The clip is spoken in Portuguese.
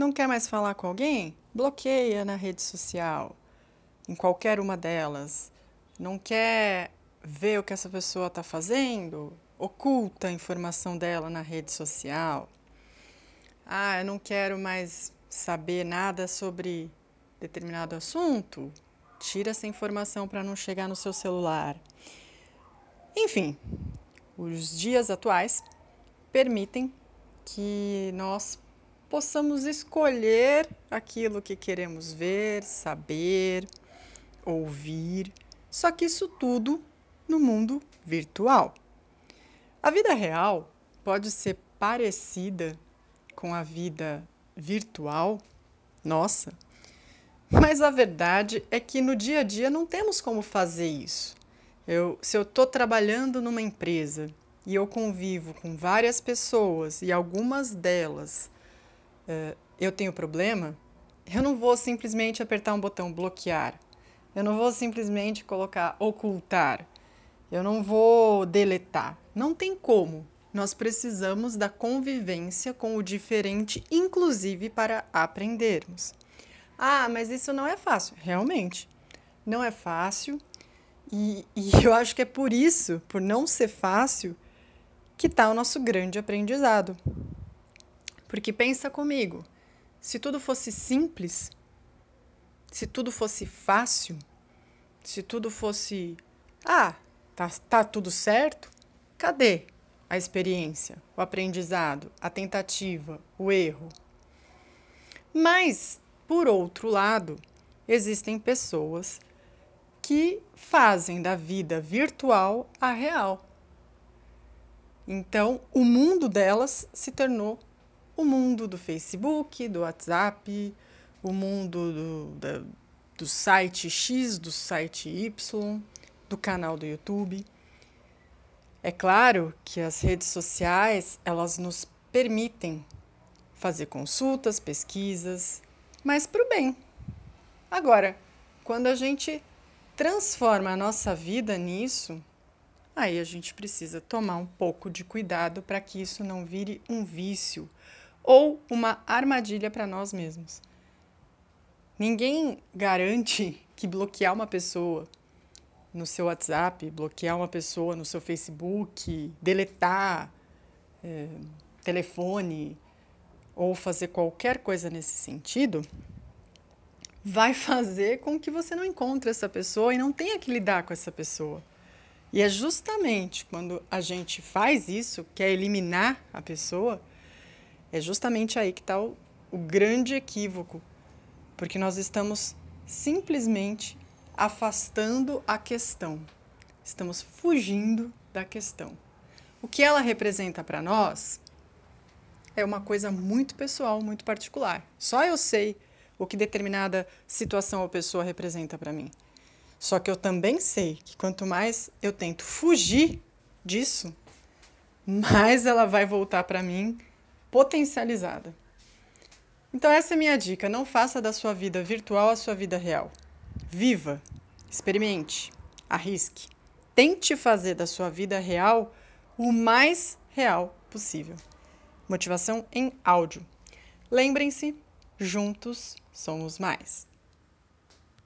Não quer mais falar com alguém? Bloqueia na rede social, em qualquer uma delas. Não quer ver o que essa pessoa está fazendo? Oculta a informação dela na rede social. Ah, eu não quero mais saber nada sobre determinado assunto? Tira essa informação para não chegar no seu celular. Enfim, os dias atuais permitem que nós possamos escolher aquilo que queremos ver, saber, ouvir, só que isso tudo no mundo virtual. A vida real pode ser parecida com a vida virtual nossa, mas a verdade é que no dia a dia não temos como fazer isso. Eu, se eu estou trabalhando numa empresa e eu convivo com várias pessoas e algumas delas uh, eu tenho problema, eu não vou simplesmente apertar um botão bloquear. Eu não vou simplesmente colocar ocultar. Eu não vou deletar. Não tem como. Nós precisamos da convivência com o diferente, inclusive para aprendermos. Ah, mas isso não é fácil. Realmente, não é fácil. E, e eu acho que é por isso, por não ser fácil, que está o nosso grande aprendizado. Porque pensa comigo, se tudo fosse simples, se tudo fosse fácil, se tudo fosse, ah, tá, tá tudo certo, cadê a experiência, o aprendizado, a tentativa, o erro? Mas, por outro lado, existem pessoas que fazem da vida virtual a real. Então, o mundo delas se tornou o mundo do Facebook, do WhatsApp, o mundo do, do, site X, do site Y, do canal do YouTube. É claro que as redes sociais, elas nos permitem fazer consultas, pesquisas, mas para o bem. Agora, quando a gente transforma a nossa vida nisso, aí a gente precisa tomar um pouco de cuidado para que isso não vire um vício ou uma armadilha para nós mesmos. Ninguém garante que bloquear uma pessoa no seu WhatsApp, bloquear uma pessoa no seu Facebook, deletar é, telefone ou fazer qualquer coisa nesse sentido, vai fazer com que você não encontre essa pessoa e não tenha que lidar com essa pessoa. E é justamente quando a gente faz isso, que é eliminar a pessoa, é justamente aí que está o, o grande equívoco, porque nós estamos simplesmente afastando a questão, estamos fugindo da questão. O que ela representa para nós é uma coisa muito pessoal, muito particular. Só eu sei o que determinada situação ou pessoa representa para mim. Só que eu também sei que quanto mais eu tento fugir disso, mais ela vai voltar para mim potencializada. Então essa é minha dica, não faça da sua vida virtual a sua vida real. Viva, experimente, arrisque. Tente fazer da sua vida real o mais real possível. Motivação em áudio. Lembrem-se, juntos somos mais.